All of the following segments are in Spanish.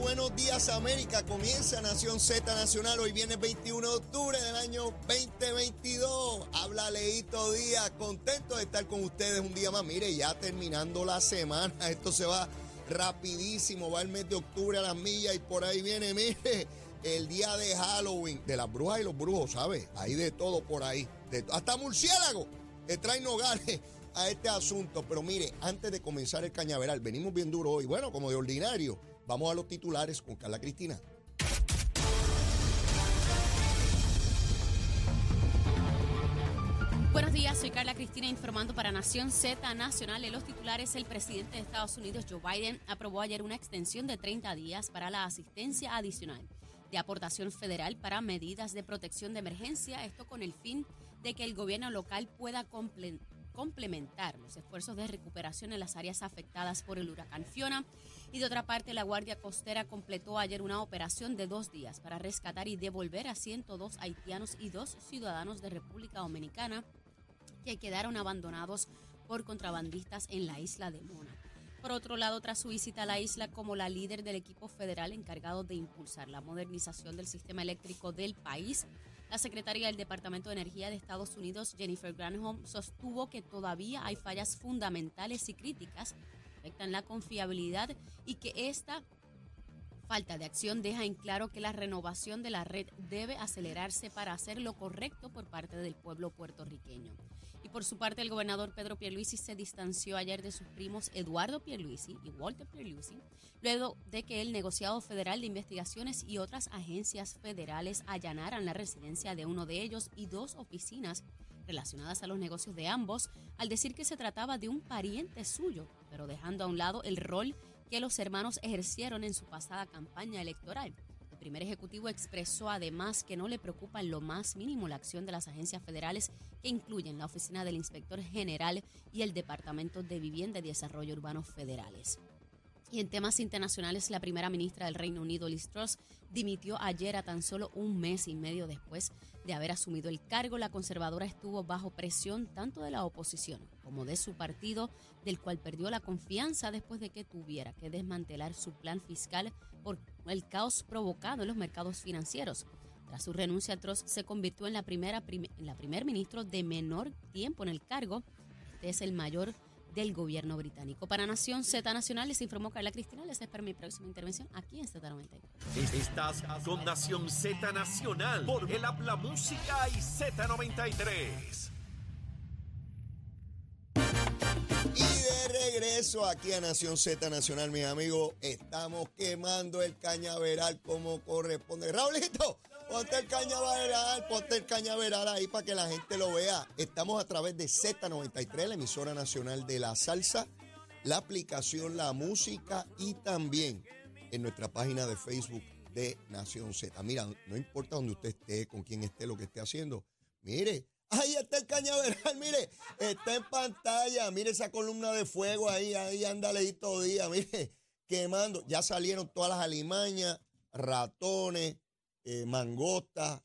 buenos días América. Comienza Nación Z Nacional. Hoy viene el 21 de octubre del año 2022. Habla Leito Díaz, contento de estar con ustedes un día más. Mire, ya terminando la semana, esto se va rapidísimo. Va el mes de octubre a las millas y por ahí viene, mire, el día de Halloween, de las brujas y los brujos, ¿sabe? Hay de todo por ahí. hasta murciélago que traen nogales a este asunto. Pero mire, antes de comenzar el cañaveral, venimos bien duro hoy. Bueno, como de ordinario, vamos a los titulares con Carla Cristina. Buenos días, soy Carla Cristina informando para Nación Z Nacional. En los titulares, el presidente de Estados Unidos, Joe Biden, aprobó ayer una extensión de 30 días para la asistencia adicional de aportación federal para medidas de protección de emergencia, esto con el fin de que el gobierno local pueda complementar los esfuerzos de recuperación en las áreas afectadas por el huracán Fiona. Y de otra parte, la Guardia Costera completó ayer una operación de dos días para rescatar y devolver a 102 haitianos y dos ciudadanos de República Dominicana que quedaron abandonados por contrabandistas en la isla de Mona. Por otro lado, tras su visita a la isla como la líder del equipo federal encargado de impulsar la modernización del sistema eléctrico del país, la secretaria del Departamento de Energía de Estados Unidos, Jennifer Granholm, sostuvo que todavía hay fallas fundamentales y críticas afectan la confiabilidad y que esta falta de acción deja en claro que la renovación de la red debe acelerarse para hacer lo correcto por parte del pueblo puertorriqueño. Y por su parte, el gobernador Pedro Pierluisi se distanció ayer de sus primos Eduardo Pierluisi y Walter Pierluisi, luego de que el negociado federal de investigaciones y otras agencias federales allanaran la residencia de uno de ellos y dos oficinas relacionadas a los negocios de ambos, al decir que se trataba de un pariente suyo, pero dejando a un lado el rol que los hermanos ejercieron en su pasada campaña electoral primer ejecutivo expresó además que no le preocupa en lo más mínimo la acción de las agencias federales que incluyen la Oficina del Inspector General y el Departamento de Vivienda y Desarrollo Urbano Federales. Y en temas internacionales, la primera ministra del Reino Unido, Liz Truss, dimitió ayer a tan solo un mes y medio después de haber asumido el cargo. La conservadora estuvo bajo presión tanto de la oposición como de su partido, del cual perdió la confianza después de que tuviera que desmantelar su plan fiscal por el caos provocado en los mercados financieros. Tras su renuncia, Truss se convirtió en la primera en la primer ministro de menor tiempo en el cargo. Este es el mayor del gobierno británico. Para Nación Z Nacional les informó Carla Cristina. Les espero mi próxima intervención aquí en Z93. Estás con Nación Z Nacional por el Habla Música y Z93. Y de regreso aquí a Nación Z Nacional, mis amigos, estamos quemando el cañaveral como corresponde. Raulito, Ponte el cañaveral, ponte el cañaveral ahí para que la gente lo vea. Estamos a través de Z93, la emisora nacional de la salsa, la aplicación La Música y también en nuestra página de Facebook de Nación Z. Mira, no importa donde usted esté, con quién esté, lo que esté haciendo. Mire, ahí está el cañaveral, mire, está en pantalla. Mire esa columna de fuego ahí, ahí anda todo día, mire, quemando. Ya salieron todas las alimañas, ratones, eh, mangosta,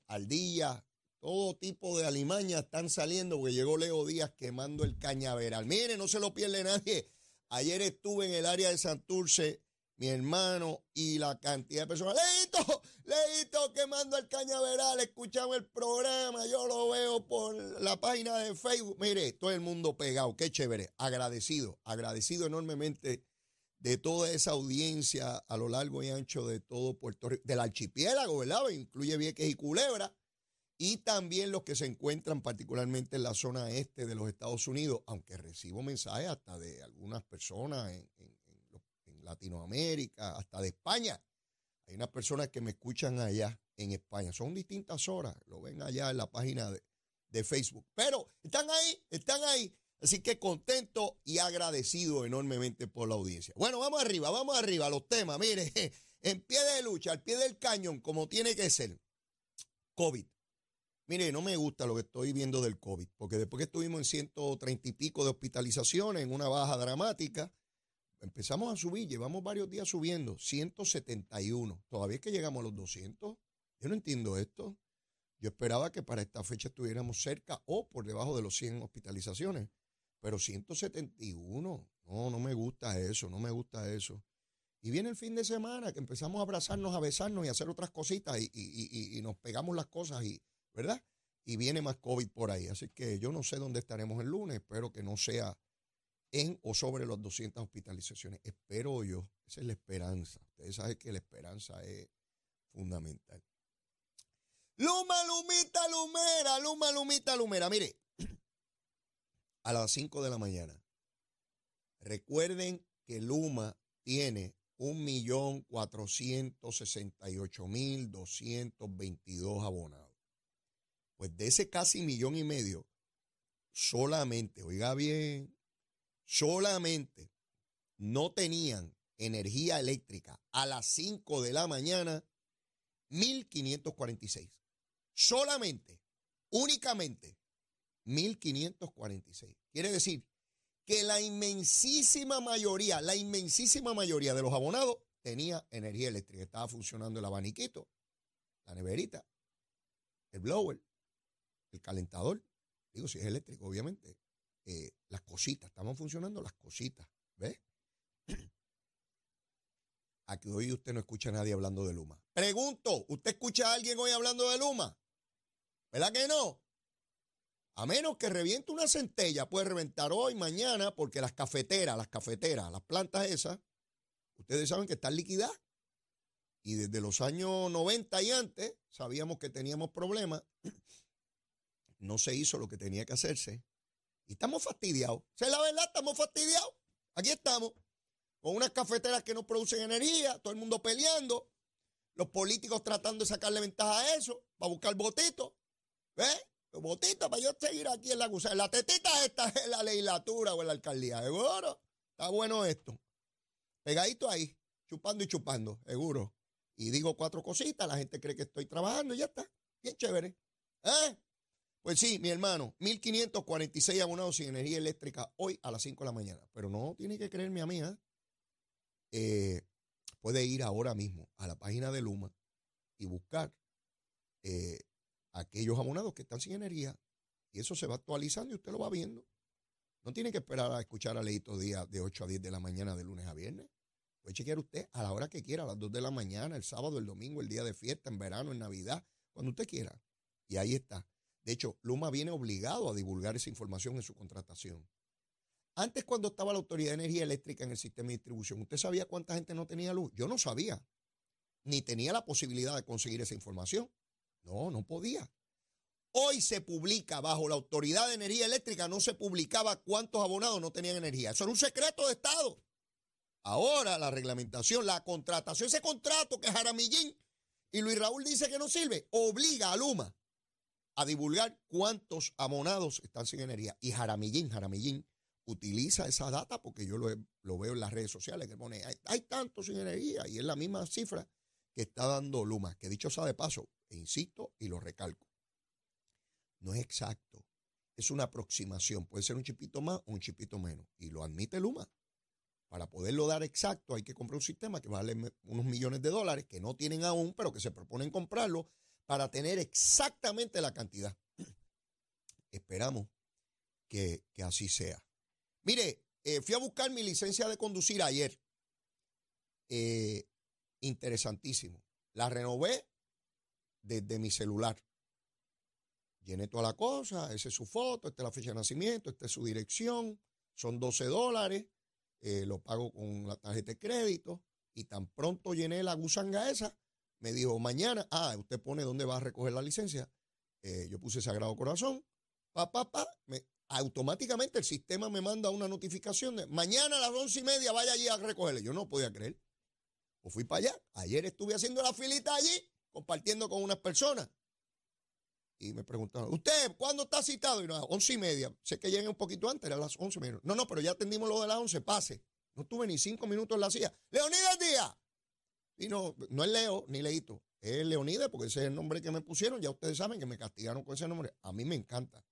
todo tipo de alimañas están saliendo porque llegó Leo Díaz quemando el cañaveral. Mire, no se lo pierde nadie. Ayer estuve en el área de Santurce, mi hermano y la cantidad de personas. Leito, Leito quemando el cañaveral. Escuchamos el programa, yo lo veo por la página de Facebook. Mire, todo el mundo pegado, qué chévere. Agradecido, agradecido enormemente de toda esa audiencia a lo largo y ancho de todo Puerto Rico, del archipiélago, ¿verdad? Incluye Vieques y Culebra, y también los que se encuentran particularmente en la zona este de los Estados Unidos, aunque recibo mensajes hasta de algunas personas en, Latinoamérica, hasta de España. Hay unas personas que me escuchan allá en España. Son distintas horas, lo ven allá en la página de, de Facebook. Pero están ahí, están ahí. Así que contento y agradecido enormemente por la audiencia. Bueno, vamos arriba, vamos arriba, los temas. Mire, en pie de lucha, al pie del cañón, como tiene que ser. COVID. Mire, no me gusta lo que estoy viendo del COVID, porque después que estuvimos en 130 y pico de hospitalizaciones, en una baja dramática, empezamos a subir, llevamos varios días subiendo, 171. Todavía es que llegamos a los 200. Yo no entiendo esto. Yo esperaba que para esta fecha estuviéramos cerca o por debajo de los 100 hospitalizaciones. Pero 171, no, no me gusta eso, no me gusta eso. Y viene el fin de semana que empezamos a abrazarnos, a besarnos y a hacer otras cositas y, y, y, nos pegamos las cosas, y, ¿verdad? Y viene más COVID por ahí. Así que yo no sé dónde estaremos el lunes. Espero que no sea en o sobre las 200 hospitalizaciones. Espero yo. Esa es la esperanza. Ustedes saben que la esperanza es fundamental. Luma, Lumita, Lumera, Luma, Lumita, Lumera. Mire, a las 5 de la mañana. Recuerden que Luma tiene 1.468.222 abonados. Pues de ese casi millón y medio, solamente, oiga bien, solamente no tenían energía eléctrica a las 5 de la mañana 1.546. Solamente, únicamente, 1.546. Quiere decir que la inmensísima mayoría, la inmensísima mayoría de los abonados tenía energía eléctrica. Estaba funcionando el abaniquito, la neverita, el blower, el calentador. Digo, si es eléctrico, obviamente. Eh, las cositas, estaban funcionando las cositas. ¿Ves? Aquí hoy usted no escucha a nadie hablando de Luma. Pregunto, ¿usted escucha a alguien hoy hablando de Luma? ¿Verdad que no? A menos que reviente una centella, puede reventar hoy, mañana, porque las cafeteras, las cafeteras, las plantas esas, ustedes saben que están liquidadas. Y desde los años 90 y antes sabíamos que teníamos problemas. No se hizo lo que tenía que hacerse. Y estamos fastidiados. ¿Se la verdad? Estamos fastidiados. Aquí estamos. Con unas cafeteras que no producen energía, todo el mundo peleando, los políticos tratando de sacarle ventaja a eso, para buscar votitos. ¿Ves? Botita para yo seguir aquí en la gusana. La tetita esta en la legislatura o en la alcaldía, seguro. Está bueno esto. Pegadito ahí, chupando y chupando, seguro. Y digo cuatro cositas, la gente cree que estoy trabajando y ya está. Bien chévere. ¿Eh? Pues sí, mi hermano, 1546 abonados sin energía eléctrica hoy a las 5 de la mañana. Pero no tiene que creerme a mí, ¿eh? ¿eh? puede ir ahora mismo a la página de Luma y buscar eh, aquellos abonados que están sin energía. Y eso se va actualizando y usted lo va viendo. No tiene que esperar a escuchar a Leito Díaz de 8 a 10 de la mañana de lunes a viernes. Puede chequear usted a la hora que quiera, a las 2 de la mañana, el sábado, el domingo, el día de fiesta, en verano, en Navidad, cuando usted quiera. Y ahí está. De hecho, Luma viene obligado a divulgar esa información en su contratación. Antes, cuando estaba la Autoridad de Energía Eléctrica en el sistema de distribución, ¿usted sabía cuánta gente no tenía luz? Yo no sabía. Ni tenía la posibilidad de conseguir esa información. No, no podía. Hoy se publica bajo la Autoridad de Energía Eléctrica, no se publicaba cuántos abonados no tenían energía. Eso era un secreto de Estado. Ahora la reglamentación, la contratación, ese contrato que Jaramillín y Luis Raúl dice que no sirve, obliga a Luma a divulgar cuántos abonados están sin energía. Y Jaramillín, Jaramillín utiliza esa data porque yo lo, lo veo en las redes sociales que pone, hay, hay tantos sin energía y es la misma cifra que está dando Luma, que dicho sea de paso, e insisto y lo recalco, no es exacto. Es una aproximación. Puede ser un chipito más o un chipito menos. Y lo admite Luma. Para poderlo dar exacto hay que comprar un sistema que vale unos millones de dólares que no tienen aún, pero que se proponen comprarlo para tener exactamente la cantidad. Esperamos que, así sea. Mire, eh, fui a buscar mi licencia de conducir ayer. Eh, interesantísimo. La renové desde mi celular. Llené toda la cosa, esa es su foto, esta es la fecha de nacimiento, esta es su dirección, son 12 dólares, eh, lo pago con la tarjeta de crédito y tan pronto llené la gusanga esa, me dijo, mañana, ah, usted pone dónde va a recoger la licencia. Eh, yo puse Sagrado Corazón, pa, pa, pa, automáticamente el sistema me manda una notificación de mañana a las once y media vaya allí a recogerle. Yo no podía creer. O fui para allá. Ayer estuve haciendo la filita allí, compartiendo con unas personas. Y me preguntaron, ¿usted cuándo está citado? Y no, once y media. Sé que llegué un poquito antes, era las once y media. No, no, pero ya atendimos lo de las once, pase. No tuve ni cinco minutos en la silla. ¡Leonidas Díaz! Y no, no es Leo ni Leito, es Leonidas porque ese es el nombre que me pusieron. Ya ustedes saben que me castigaron con ese nombre. A mí me encanta.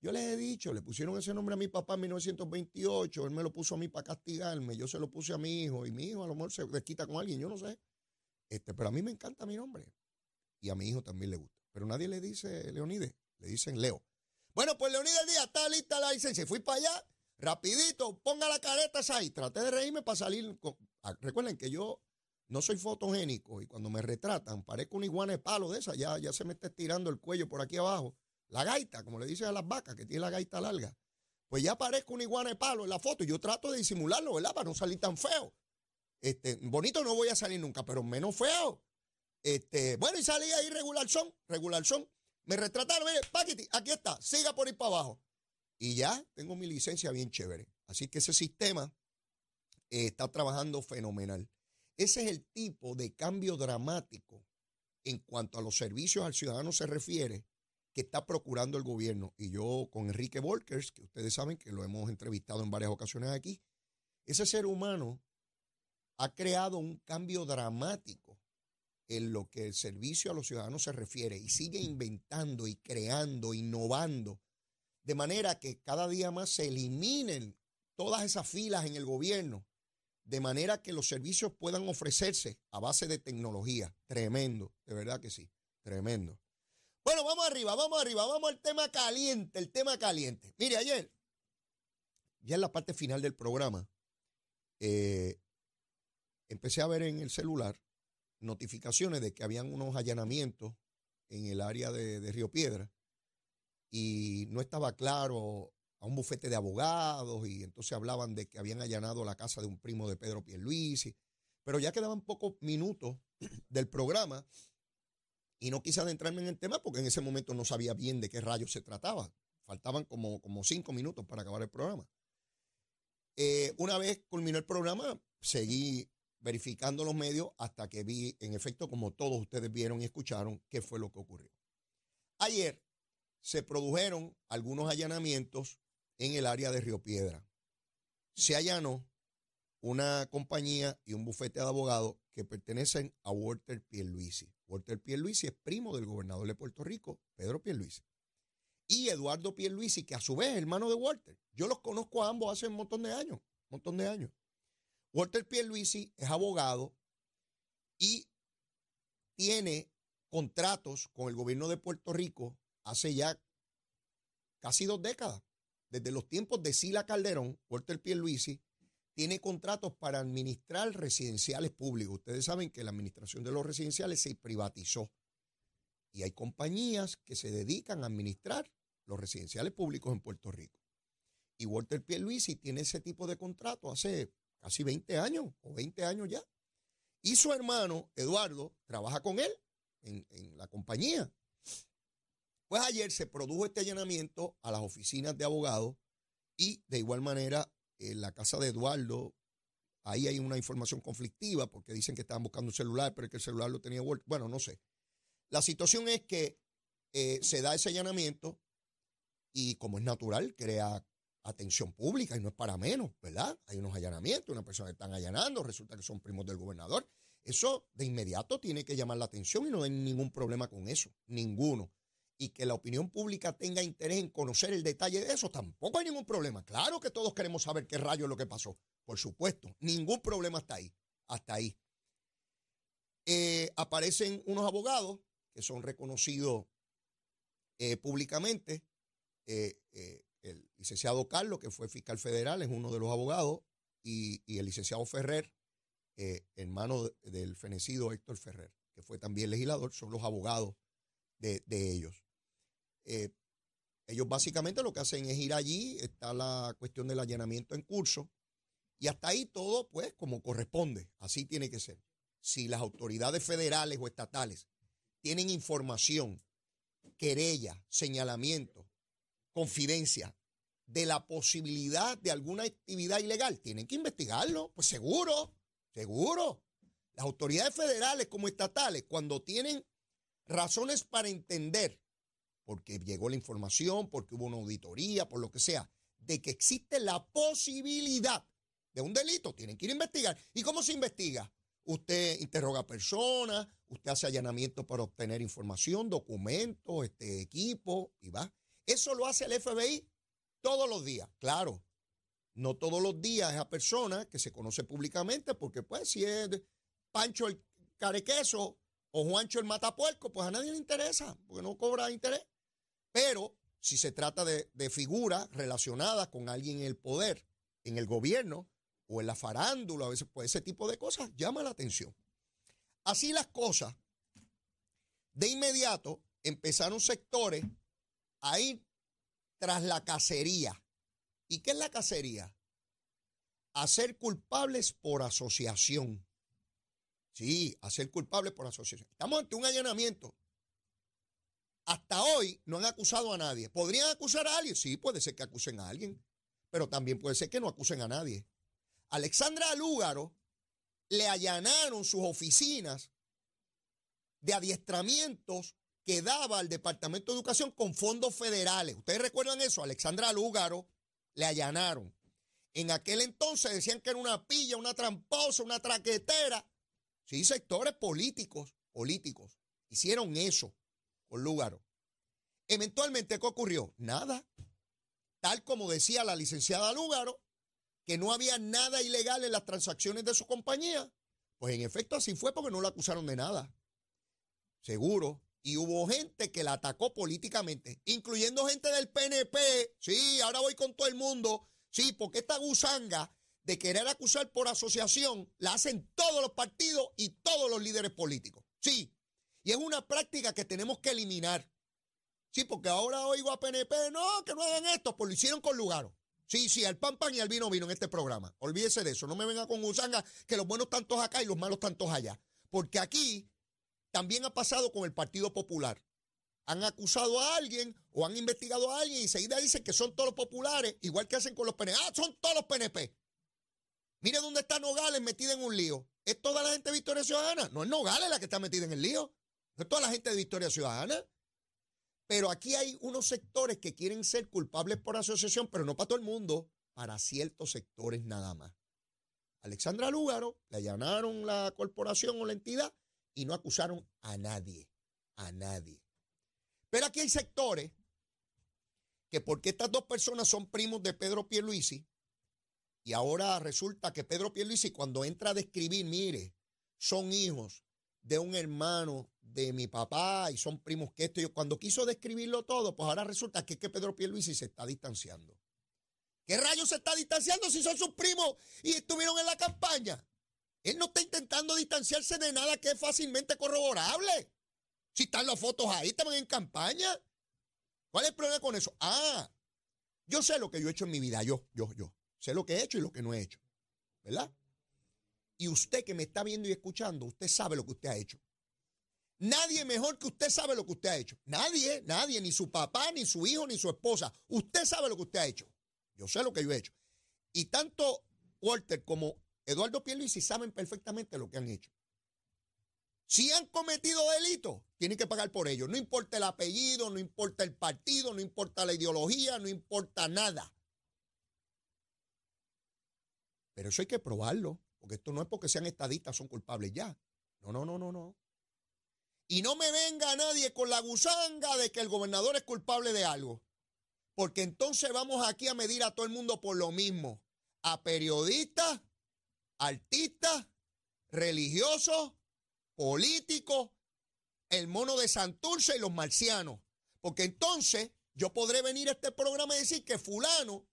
Yo les he dicho, le pusieron ese nombre a mi papá en 1928, él me lo puso a mí para castigarme, yo se lo puse a mi hijo y mi hijo a lo mejor se desquita con alguien, yo no sé. Este, pero a mí me encanta mi nombre y a mi hijo también le gusta. Pero nadie le dice Leonides, le dicen Leo. Bueno, pues Leonides Díaz está lista la licencia. Fui para allá, rapidito, ponga la careta esa ahí. Traté de reírme para salir. Ah, Recuerden que yo no soy fotogénico y cuando me retratan parezco un iguana de palo de esa, ya, ya se me está estirando el cuello por aquí abajo. La gaita, como le dicen a las vacas, que tiene la gaita larga. Pues ya parezco un iguana de palo en la foto yo trato de disimularlo, ¿verdad? Para no salir tan feo. Este, bonito no voy a salir nunca, pero menos feo. Este, bueno, y salí ahí regular son, regular son. Me retrataron, mire, Paquiti, aquí está, siga por ahí para abajo. Y ya tengo mi licencia bien chévere. Así que ese sistema eh, está trabajando fenomenal. Ese es el tipo de cambio dramático en cuanto a los servicios al ciudadano se refiere que está procurando el gobierno. Y yo con Enrique Volkers, que ustedes saben que lo hemos entrevistado en varias ocasiones aquí, ese ser humano ha creado un cambio dramático en lo que el servicio a los ciudadanos se refiere y sigue inventando y creando, innovando, de manera que cada día más se eliminen todas esas filas en el gobierno, de manera que los servicios puedan ofrecerse a base de tecnología. Tremendo, de verdad que sí, tremendo. Bueno, vamos arriba, vamos arriba, vamos al tema caliente, el tema caliente. Mire, ayer, ya en la parte final del programa, eh, empecé a ver en el celular notificaciones de que habían unos allanamientos en el área de, de Río Piedra y no estaba claro a un bufete de abogados y entonces hablaban de que habían allanado la casa de un primo de Pedro Pierluisi, pero ya quedaban pocos minutos del programa y no quise adentrarme en el tema porque en ese momento no sabía bien de qué rayos se trataba. Faltaban como, como cinco minutos para acabar el programa. Eh, una vez culminó el programa, seguí verificando los medios hasta que vi, en efecto, como todos ustedes vieron y escucharon, qué fue lo que ocurrió. Ayer se produjeron algunos allanamientos en el área de Río Piedra. Se allanó una compañía y un bufete de abogados que pertenecen a Walter Pierluisi. Walter Pierluisi es primo del gobernador de Puerto Rico, Pedro Pierluisi. Y Eduardo Pierluisi, que a su vez es hermano de Walter. Yo los conozco a ambos hace un montón de años, un montón de años. Walter Pierluisi es abogado y tiene contratos con el gobierno de Puerto Rico hace ya casi dos décadas. Desde los tiempos de Sila Calderón, Walter Pierluisi tiene contratos para administrar residenciales públicos. Ustedes saben que la administración de los residenciales se privatizó y hay compañías que se dedican a administrar los residenciales públicos en Puerto Rico. Y Walter Pierluisi tiene ese tipo de contrato hace casi 20 años o 20 años ya. Y su hermano, Eduardo, trabaja con él en, en la compañía. Pues ayer se produjo este allanamiento a las oficinas de abogados y de igual manera en la casa de Eduardo, ahí hay una información conflictiva porque dicen que estaban buscando un celular, pero que el celular lo tenía Walter. Bueno, no sé. La situación es que eh, se da ese allanamiento y como es natural, crea atención pública y no es para menos, ¿verdad? Hay unos allanamientos, una persona que están allanando, resulta que son primos del gobernador. Eso de inmediato tiene que llamar la atención y no hay ningún problema con eso, ninguno. Y que la opinión pública tenga interés en conocer el detalle de eso, tampoco hay ningún problema. Claro que todos queremos saber qué rayo es lo que pasó, por supuesto, ningún problema hasta ahí, hasta ahí. Eh, aparecen unos abogados que son reconocidos eh, públicamente. Eh, el licenciado Carlos, que fue fiscal federal, es uno de los abogados, y, y el licenciado Ferrer, eh, hermano de- del fenecido Héctor Ferrer, que fue también legislador, son los abogados de, de ellos. Eh, ellos básicamente lo que hacen es ir allí, está la cuestión del allanamiento en curso, y hasta ahí todo, pues, como corresponde, así tiene que ser. Si las autoridades federales o estatales tienen información, querella, señalamiento, confidencia de la posibilidad de alguna actividad ilegal, tienen que investigarlo, pues seguro, seguro. Las autoridades federales como estatales, cuando tienen razones para entender, porque llegó la información, porque hubo una auditoría, por lo que sea, de que existe la posibilidad de un delito, tienen que ir a investigar. ¿Y cómo se investiga? Usted interroga a personas, usted hace allanamientos para obtener información, documentos, este equipo, y va. Eso lo hace el FBI todos los días, claro. No todos los días esa persona que se conoce públicamente, porque pues si es Pancho el carequeso o Juancho el matapuerco, pues a nadie le interesa, porque no cobra interés. Pero si se trata de, figuras relacionadas con alguien en el poder, en el gobierno, o en la farándula, a veces pues ese tipo de cosas llama la atención. Así las cosas, de inmediato empezaron sectores a ir tras la cacería. ¿Y qué es la cacería? A ser culpables por asociación. Sí, a ser culpables por asociación. Estamos ante un allanamiento. Hasta hoy no han acusado a nadie. ¿Podrían acusar a alguien? Sí, puede ser que acusen a alguien, pero también puede ser que no acusen a nadie. Alexandra Lúgaro le allanaron sus oficinas de adiestramientos que daba al Departamento de Educación con fondos federales. ¿Ustedes recuerdan eso? Alexandra Lúgaro le allanaron. En aquel entonces decían que era una pilla, una tramposa, una traquetera. Sí, sectores políticos, políticos, hicieron eso con Lúgaro. Eventualmente, ¿qué ocurrió? Nada. Tal como decía la licenciada Lúgaro, que no había nada ilegal en las transacciones de su compañía. Pues en efecto así fue porque no la acusaron de nada. Seguro. Y hubo gente que la atacó políticamente, incluyendo gente del PNP. Sí, ahora voy con todo el mundo. Sí, porque esta gusanga de querer acusar por asociación la hacen todos los partidos y todos los líderes políticos. Sí. Y es una práctica que tenemos que eliminar. Sí, porque ahora oigo a PNP, no, que no hagan esto, pues lo hicieron con Lugaro. Sí, sí, al pan pan y al vino vino en este programa. Olvídese de eso. No me venga con gusanga que los buenos tantos acá y los malos tantos allá. Porque aquí también ha pasado con el Partido Popular. Han acusado a alguien o han investigado a alguien y enseguida dicen que son todos los populares, igual que hacen con los PNP. Ah, son todos los PNP. Mire dónde está Nogales metida en un lío. ¿Es toda la gente de Victoria Ciudadana? No es Nogales la que está metida en el lío. Es toda la gente de Victoria Ciudadana. Pero aquí hay unos sectores que quieren ser culpables por asociación, pero no para todo el mundo, para ciertos sectores nada más. Alexandra Lúgaro le allanaron la corporación o la entidad y no acusaron a nadie, a nadie. Pero aquí hay sectores que porque estas dos personas son primos de Pedro Pierluisi y ahora resulta que Pedro Pierluisi cuando entra a describir, mire, son hijos de un hermano de mi papá y son primos que esto. Yo, cuando quiso describirlo todo, pues ahora resulta que es que Pedro Pierluisi se está distanciando. ¿Qué rayos se está distanciando si son sus primos y estuvieron en la campaña? Él no está intentando distanciarse de nada que es fácilmente corroborable. Si están las fotos ahí, estaban en campaña. ¿Cuál es el problema con eso? Ah, yo sé lo que yo he hecho en mi vida, yo, yo, yo. Sé lo que he hecho y lo que no he hecho. ¿Verdad? Y usted que me está viendo y escuchando, usted sabe lo que usted ha hecho. Nadie mejor que usted sabe lo que usted ha hecho. Nadie, nadie, ni su papá, ni su hijo, ni su esposa. Usted sabe lo que usted ha hecho. Yo sé lo que yo he hecho. Y tanto Walter como Eduardo Pierluisi saben perfectamente lo que han hecho. Si han cometido delitos, tienen que pagar por ello. No importa el apellido, no importa el partido, no importa la ideología, no importa nada. Pero eso hay que probarlo, porque esto no es porque sean estadistas, son culpables ya. No, no, no, no, no. Y no me venga nadie con la gusanga de que el gobernador es culpable de algo. Porque entonces vamos aquí a medir a todo el mundo por lo mismo. A periodistas, artistas, religiosos, políticos, el mono de Santurce y los marcianos. Porque entonces yo podré venir a este programa y decir que fulano,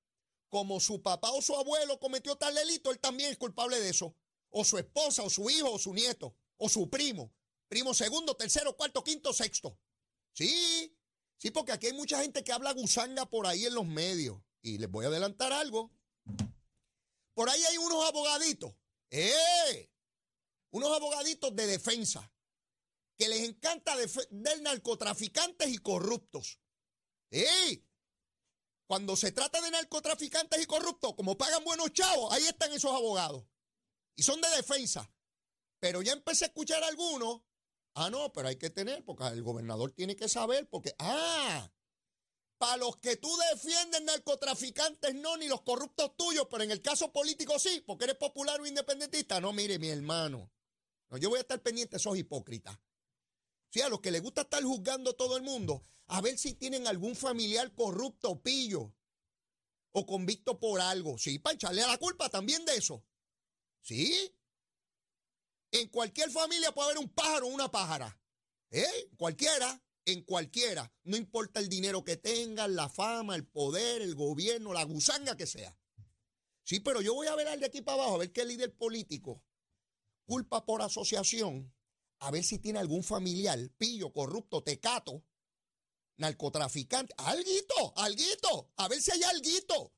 como su papá o su abuelo cometió tal delito, él también es culpable de eso. O su esposa, o su hijo, o su nieto, o su primo. Primo segundo, tercero, cuarto, quinto, sexto. Sí, sí, porque aquí hay mucha gente que habla gusanga por ahí en los medios. Y les voy a adelantar algo. Por ahí hay unos abogaditos. ¡Eh! Unos abogaditos de defensa que les encanta defender narcotraficantes y corruptos. ¡Eh! Cuando se trata de narcotraficantes y corruptos, como pagan buenos chavos, ahí están esos abogados. Y son de defensa. Pero ya empecé a escuchar algunos Ah, no, pero hay que tener, porque el gobernador tiene que saber, porque, ah, para los que tú defiendes narcotraficantes no, ni los corruptos tuyos, pero en el caso político sí, porque eres popular o independentista. No, mire, mi hermano, no, yo voy a estar pendiente de esos hipócritas. Sí, a los que les gusta estar juzgando a todo el mundo, a ver si tienen algún familiar corrupto pillo o convicto por algo. Sí, para echarle a la culpa también de eso. Sí, en cualquier familia puede haber un pájaro o una pájara. ¿Eh? Cualquiera, en cualquiera. No importa el dinero que tengan, la fama, el poder, el gobierno, la gusanga que sea. Sí, pero yo voy a ver al de aquí para abajo, a ver qué líder político culpa por asociación, a ver si tiene algún familiar, pillo, corrupto, tecato, narcotraficante, alguito, alguito, a ver si hay alguito.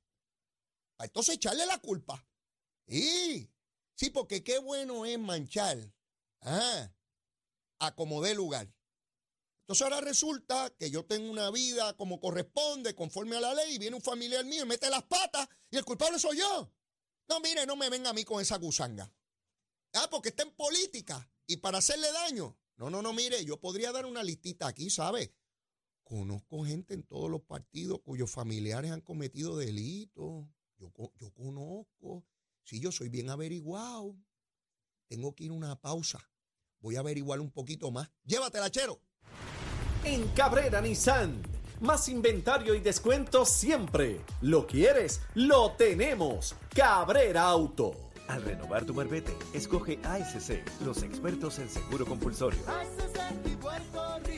Entonces echarle la culpa. Sí, sí, porque qué bueno es manchar. Ah, acomodé lugar. Entonces ahora resulta que yo tengo una vida como corresponde, conforme a la ley, y viene un familiar mío y mete las patas y el culpable soy yo. No, mire, no me venga a mí con esa gusanga. Ah, porque está en política y para hacerle daño. No, no, no, mire, yo podría dar una listita aquí, ¿sabe? Conozco gente en todos los partidos cuyos familiares han cometido delitos. Yo, yo conozco. Sí, yo soy bien averiguado. Tengo que ir a una pausa. Voy a averiguar un poquito más. Llévatela, chero. En Cabrera Nissan. Más inventario y descuento siempre. Lo quieres, lo tenemos. Cabrera Auto. Al renovar tu marbete, escoge ASC, los expertos en seguro compulsorio. Buenos días,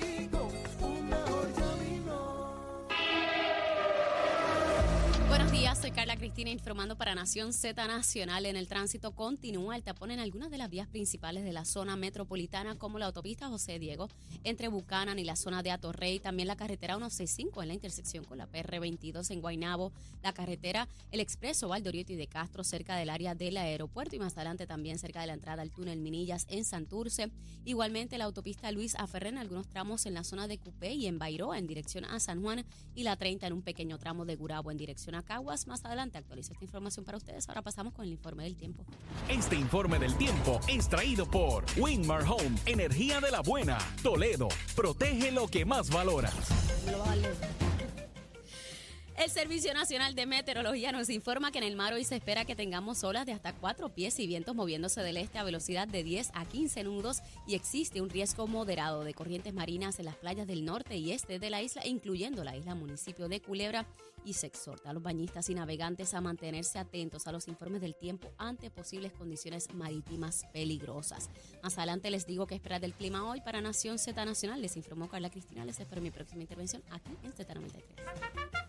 Carla Cristina informando para Nación Z Nacional. En el tránsito continúa el tapón en algunas de las vías principales de la zona metropolitana, como la autopista José Diego, entre Bucanan y la zona de Atorrey, también la carretera 165 en la intersección con la PR22 en Guaynabo, la carretera El Expreso Valdoriotti de Castro cerca del área del aeropuerto y más adelante también cerca de la entrada al túnel Minillas en Santurce. Igualmente la autopista Luis Aferré en algunos tramos en la zona de Cupé y en Bairoa en dirección a San Juan y la 30 en un pequeño tramo de Gurabo en dirección a Caguas. Más adelante actualizo esta información para ustedes. Ahora pasamos con el informe del tiempo. Este informe del tiempo es traído por Winmar Home, energía de la buena. Toledo, protege lo que más valoras. El Servicio Nacional de Meteorología nos informa que en el mar hoy se espera que tengamos olas de hasta cuatro pies y vientos moviéndose del este a velocidad de 10 a 15 nudos y existe un riesgo moderado de corrientes marinas en las playas del norte y este de la isla, incluyendo la isla municipio de Culebra y se exhorta a los bañistas y navegantes a mantenerse atentos a los informes del tiempo ante posibles condiciones marítimas peligrosas. Más adelante les digo qué esperar del clima hoy para Nación Z Nacional. Les informó Carla Cristina. Les espero mi próxima intervención aquí en Z93.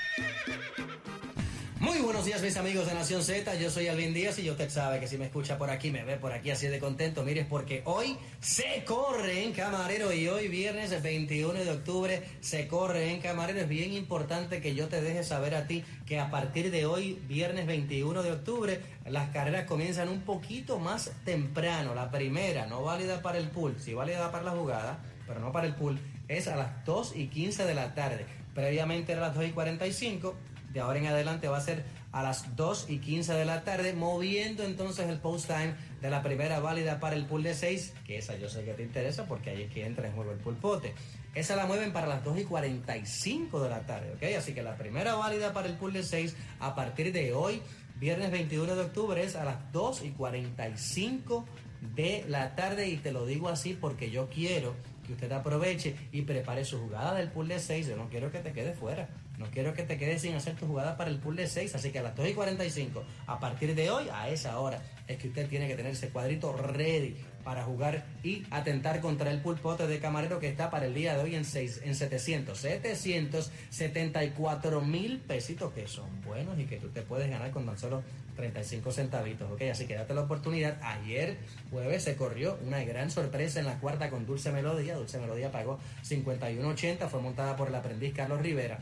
Muy buenos días mis amigos de Nación Z, yo soy Alvin Díaz y usted sabe que si me escucha por aquí, me ve por aquí así de contento, mire, porque hoy se corre en Camarero y hoy viernes 21 de octubre se corre en Camarero. Es bien importante que yo te deje saber a ti que a partir de hoy, viernes 21 de octubre, las carreras comienzan un poquito más temprano. La primera, no válida para el pool, sí válida para la jugada, pero no para el pool, es a las 2 y 15 de la tarde. Previamente era a las 2 y 45 de ahora en adelante va a ser a las 2 y 15 de la tarde, moviendo entonces el post time de la primera válida para el pool de 6, que esa yo sé que te interesa porque ahí es que entra en juego el pulpote. Esa la mueven para las 2 y 45 de la tarde, ¿ok? Así que la primera válida para el pool de 6 a partir de hoy, viernes 21 de octubre, es a las 2 y 45 de la tarde y te lo digo así porque yo quiero que usted aproveche y prepare su jugada del pool de 6, yo no quiero que te quede fuera. No quiero que te quedes sin hacer tu jugada para el pool de 6, así que a las 2 y 45, a partir de hoy, a esa hora, es que usted tiene que tener ese cuadrito ready para jugar y atentar contra el pulpote de camarero que está para el día de hoy en, 6, en 700, 774 mil pesitos que son buenos y que tú te puedes ganar con tan solo 35 centavitos, ¿ok? Así que date la oportunidad. Ayer jueves se corrió una gran sorpresa en la cuarta con Dulce Melodía. Dulce Melodía pagó 51.80, fue montada por el aprendiz Carlos Rivera.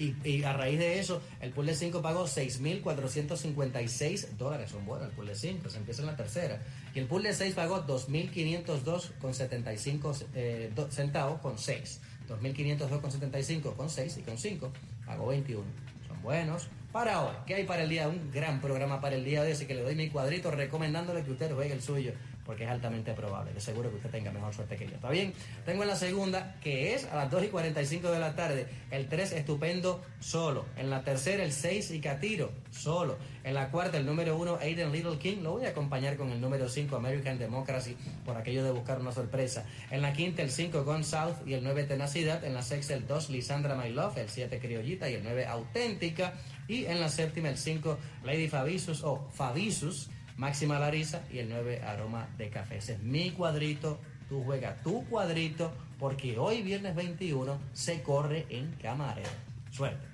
Y, a raíz de eso, el pool de 5 pagó 6.456 dólares. Son buenos el pool de 5, se empieza en la tercera. Y el pool de 6 pagó 2.502 con 75 eh, centavos con 6. 2.502 con 75 con 6 y con 5 pagó 21. Son buenos. Para hoy, ¿qué hay para el día? Un gran programa para el día de hoy, así que le doy mi cuadrito recomendándole que usted juegue el suyo porque es altamente probable. De seguro que usted tenga mejor suerte que yo. ¿Está bien? Tengo en la segunda, que es a las 2 y 45 de la tarde, el 3 estupendo solo. En la tercera, el 6 y Catiro solo. En la cuarta, el número 1, Aiden Little King. Lo voy a acompañar con el número 5, American Democracy, por aquello de buscar una sorpresa. En la quinta, el 5, Gone South y el 9, Tenacidad. En la sexta, el 2, Lisandra My Love. El 7, Criollita y el 9, Auténtica. Y en la séptima, el 5, Lady Fabisus o Fabisus Máxima Larisa y el 9 Aroma de Café. Ese es mi cuadrito. Tú juegas tu cuadrito porque hoy, viernes 21, se corre en Camarero. Suerte.